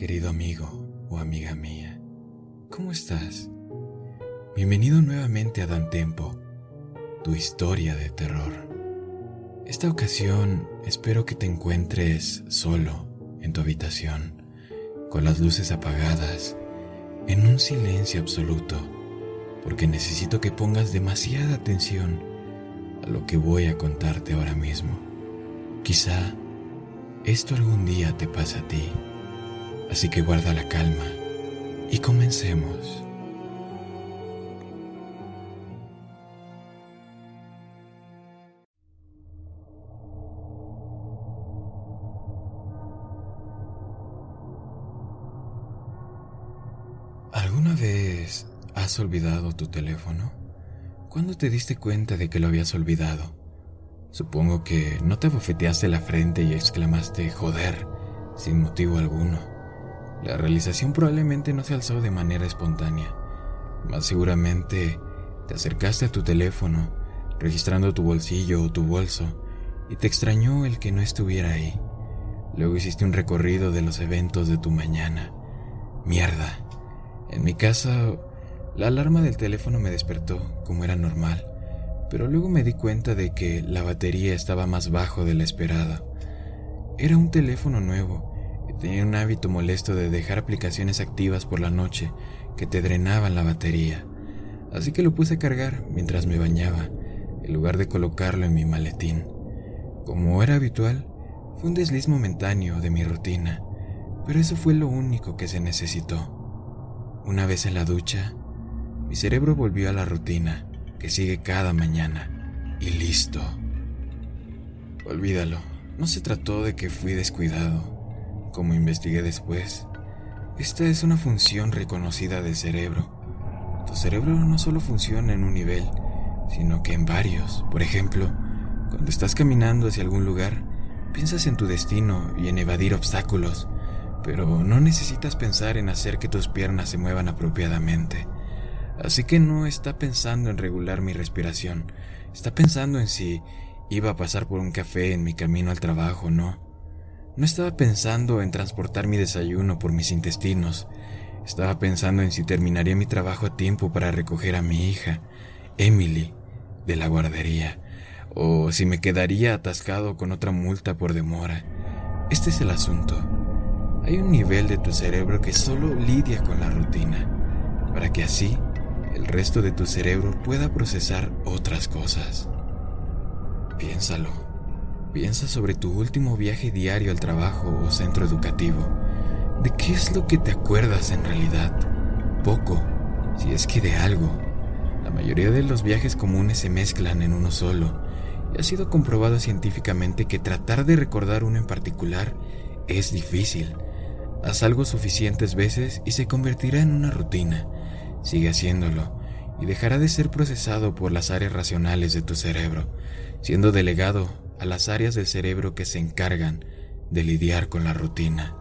querido amigo o amiga mía. ¿Cómo estás? Bienvenido nuevamente a Dan Tempo, tu historia de terror. Esta ocasión espero que te encuentres solo en tu habitación, con las luces apagadas, en un silencio absoluto, porque necesito que pongas demasiada atención a lo que voy a contarte ahora mismo. Quizá esto algún día te pasa a ti. Así que guarda la calma y comencemos. ¿Alguna vez has olvidado tu teléfono? ¿Cuándo te diste cuenta de que lo habías olvidado? Supongo que no te bofeteaste la frente y exclamaste joder sin motivo alguno. La realización probablemente no se alzó de manera espontánea, más seguramente te acercaste a tu teléfono, registrando tu bolsillo o tu bolso, y te extrañó el que no estuviera ahí. Luego hiciste un recorrido de los eventos de tu mañana. Mierda. En mi casa, la alarma del teléfono me despertó, como era normal, pero luego me di cuenta de que la batería estaba más bajo de la esperada. Era un teléfono nuevo, Tenía un hábito molesto de dejar aplicaciones activas por la noche que te drenaban la batería, así que lo puse a cargar mientras me bañaba, en lugar de colocarlo en mi maletín. Como era habitual, fue un desliz momentáneo de mi rutina, pero eso fue lo único que se necesitó. Una vez en la ducha, mi cerebro volvió a la rutina que sigue cada mañana, y listo. Olvídalo, no se trató de que fui descuidado como investigué después, esta es una función reconocida del cerebro. Tu cerebro no solo funciona en un nivel, sino que en varios. Por ejemplo, cuando estás caminando hacia algún lugar, piensas en tu destino y en evadir obstáculos, pero no necesitas pensar en hacer que tus piernas se muevan apropiadamente. Así que no está pensando en regular mi respiración, está pensando en si iba a pasar por un café en mi camino al trabajo o no. No estaba pensando en transportar mi desayuno por mis intestinos. Estaba pensando en si terminaría mi trabajo a tiempo para recoger a mi hija, Emily, de la guardería, o si me quedaría atascado con otra multa por demora. Este es el asunto. Hay un nivel de tu cerebro que solo lidia con la rutina, para que así el resto de tu cerebro pueda procesar otras cosas. Piénsalo. Piensa sobre tu último viaje diario al trabajo o centro educativo. ¿De qué es lo que te acuerdas en realidad? Poco, si es que de algo. La mayoría de los viajes comunes se mezclan en uno solo, y ha sido comprobado científicamente que tratar de recordar uno en particular es difícil. Haz algo suficientes veces y se convertirá en una rutina. Sigue haciéndolo y dejará de ser procesado por las áreas racionales de tu cerebro, siendo delegado a las áreas del cerebro que se encargan de lidiar con la rutina.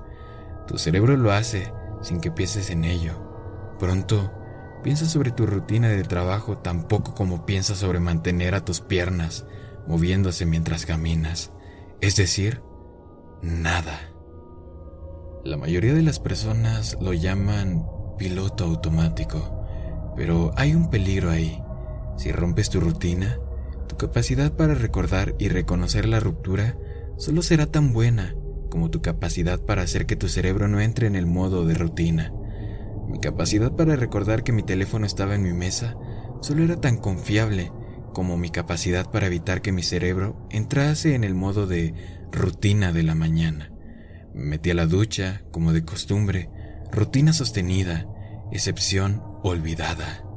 Tu cerebro lo hace sin que pienses en ello. Pronto, piensa sobre tu rutina de trabajo tan poco como piensas sobre mantener a tus piernas moviéndose mientras caminas. Es decir, nada. La mayoría de las personas lo llaman piloto automático, pero hay un peligro ahí. Si rompes tu rutina, tu capacidad para recordar y reconocer la ruptura solo será tan buena como tu capacidad para hacer que tu cerebro no entre en el modo de rutina. Mi capacidad para recordar que mi teléfono estaba en mi mesa solo era tan confiable como mi capacidad para evitar que mi cerebro entrase en el modo de rutina de la mañana. Me metí a la ducha, como de costumbre, rutina sostenida, excepción olvidada.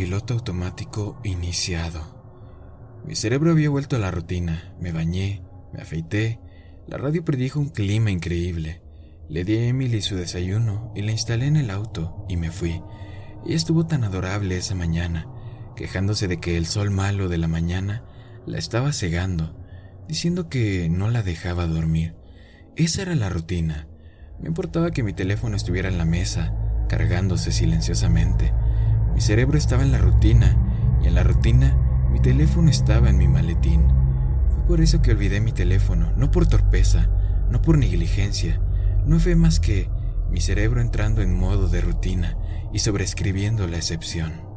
Piloto automático iniciado. Mi cerebro había vuelto a la rutina. Me bañé, me afeité. La radio predijo un clima increíble. Le di a Emily su desayuno y la instalé en el auto y me fui. Ella estuvo tan adorable esa mañana, quejándose de que el sol malo de la mañana la estaba cegando, diciendo que no la dejaba dormir. Esa era la rutina. Me importaba que mi teléfono estuviera en la mesa, cargándose silenciosamente. Mi cerebro estaba en la rutina y en la rutina mi teléfono estaba en mi maletín. Fue por eso que olvidé mi teléfono, no por torpeza, no por negligencia, no fue más que mi cerebro entrando en modo de rutina y sobreescribiendo la excepción.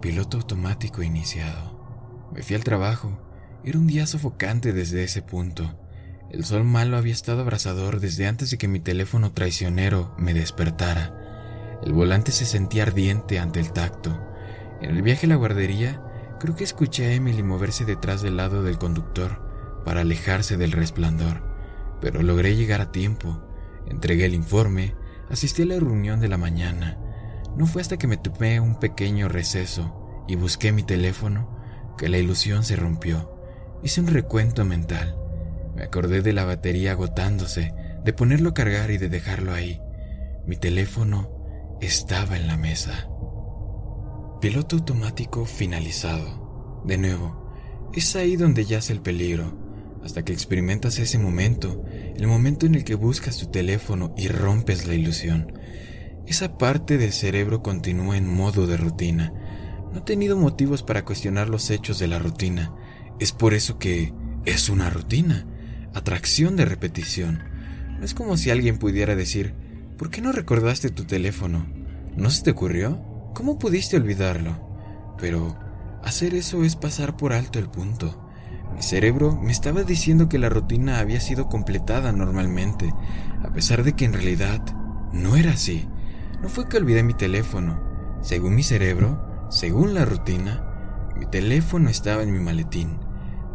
Piloto automático iniciado. Me fui al trabajo. Era un día sofocante desde ese punto. El sol malo había estado abrasador desde antes de que mi teléfono traicionero me despertara. El volante se sentía ardiente ante el tacto. En el viaje a la guardería, creo que escuché a Emily moverse detrás del lado del conductor para alejarse del resplandor, pero logré llegar a tiempo Entregué el informe, asistí a la reunión de la mañana. No fue hasta que me tomé un pequeño receso y busqué mi teléfono que la ilusión se rompió. Hice un recuento mental. Me acordé de la batería agotándose, de ponerlo a cargar y de dejarlo ahí. Mi teléfono estaba en la mesa. Piloto automático finalizado. De nuevo, es ahí donde yace el peligro hasta que experimentas ese momento, el momento en el que buscas tu teléfono y rompes la ilusión. Esa parte del cerebro continúa en modo de rutina. No he tenido motivos para cuestionar los hechos de la rutina. Es por eso que es una rutina, atracción de repetición. No es como si alguien pudiera decir, ¿por qué no recordaste tu teléfono? ¿No se te ocurrió? ¿Cómo pudiste olvidarlo? Pero hacer eso es pasar por alto el punto. Mi cerebro me estaba diciendo que la rutina había sido completada normalmente, a pesar de que en realidad no era así. No fue que olvidé mi teléfono. Según mi cerebro, según la rutina, mi teléfono estaba en mi maletín.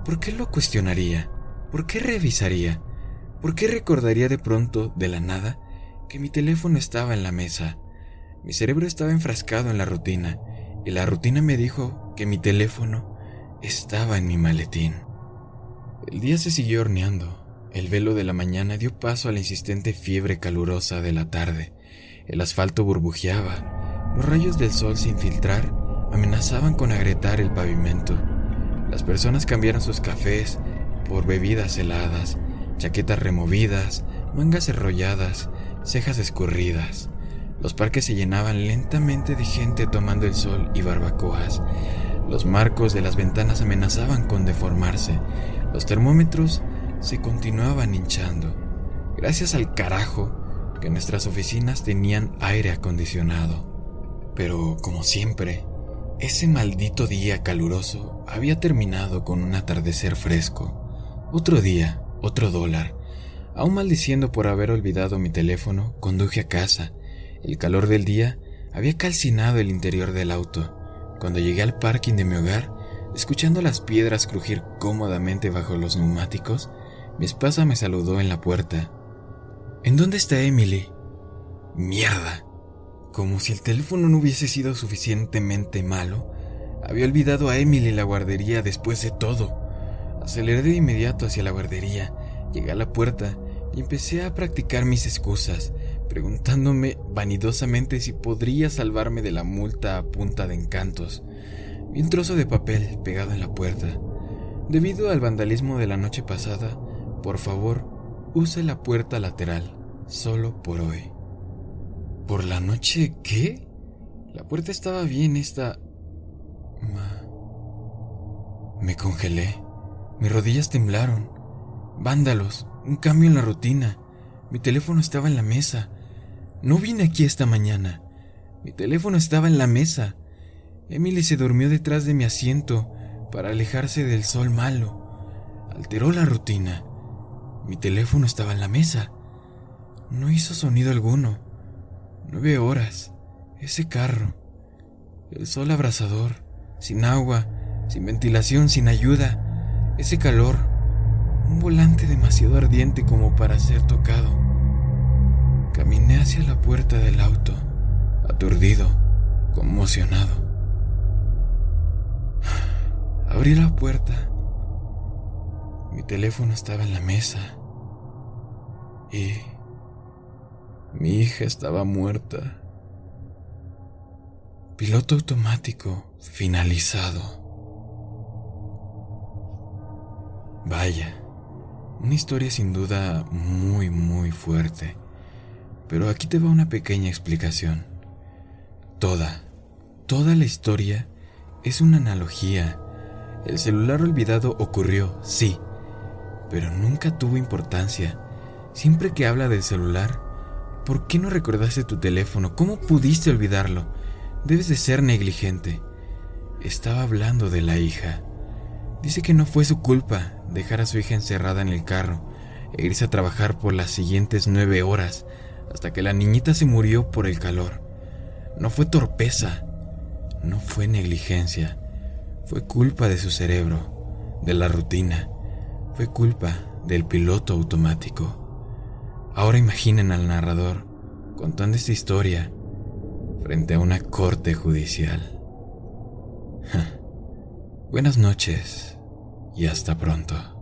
¿Por qué lo cuestionaría? ¿Por qué revisaría? ¿Por qué recordaría de pronto, de la nada, que mi teléfono estaba en la mesa? Mi cerebro estaba enfrascado en la rutina, y la rutina me dijo que mi teléfono estaba en mi maletín. El día se siguió horneando. El velo de la mañana dio paso a la insistente fiebre calurosa de la tarde. El asfalto burbujeaba. Los rayos del sol sin filtrar amenazaban con agrietar el pavimento. Las personas cambiaron sus cafés por bebidas heladas, chaquetas removidas, mangas enrolladas, cejas escurridas. Los parques se llenaban lentamente de gente tomando el sol y barbacoas. Los marcos de las ventanas amenazaban con deformarse. Los termómetros se continuaban hinchando, gracias al carajo que nuestras oficinas tenían aire acondicionado. Pero, como siempre, ese maldito día caluroso había terminado con un atardecer fresco. Otro día, otro dólar. Aún maldiciendo por haber olvidado mi teléfono, conduje a casa. El calor del día había calcinado el interior del auto. Cuando llegué al parking de mi hogar, Escuchando las piedras crujir cómodamente bajo los neumáticos, mi esposa me saludó en la puerta. ¿En dónde está Emily? Mierda. Como si el teléfono no hubiese sido suficientemente malo, había olvidado a Emily en la guardería después de todo. Aceleré de inmediato hacia la guardería, llegué a la puerta empecé a practicar mis excusas, preguntándome vanidosamente si podría salvarme de la multa a punta de encantos y un trozo de papel pegado en la puerta. Debido al vandalismo de la noche pasada, por favor, use la puerta lateral, solo por hoy. ¿Por la noche qué? La puerta estaba bien esta... Me congelé. Mis rodillas temblaron. Vándalos, un cambio en la rutina. Mi teléfono estaba en la mesa. No vine aquí esta mañana. Mi teléfono estaba en la mesa. Emily se durmió detrás de mi asiento para alejarse del sol malo. Alteró la rutina. Mi teléfono estaba en la mesa. No hizo sonido alguno. Nueve horas. Ese carro. El sol abrasador. Sin agua. Sin ventilación. Sin ayuda. Ese calor. Un volante demasiado ardiente como para ser tocado. Caminé hacia la puerta del auto. Aturdido. Conmocionado. Abrí la puerta. Mi teléfono estaba en la mesa. Y Mi hija estaba muerta. Piloto automático finalizado. Vaya, una historia sin duda muy, muy fuerte. Pero aquí te va una pequeña explicación. Toda, toda la historia es una analogía. El celular olvidado ocurrió, sí, pero nunca tuvo importancia. Siempre que habla del celular, ¿por qué no recordaste tu teléfono? ¿Cómo pudiste olvidarlo? Debes de ser negligente. Estaba hablando de la hija. Dice que no fue su culpa dejar a su hija encerrada en el carro e irse a trabajar por las siguientes nueve horas hasta que la niñita se murió por el calor. No fue torpeza, no fue negligencia, fue culpa de su cerebro, de la rutina, fue culpa del piloto automático. Ahora imaginen al narrador contando esta historia frente a una corte judicial. Buenas noches y hasta pronto.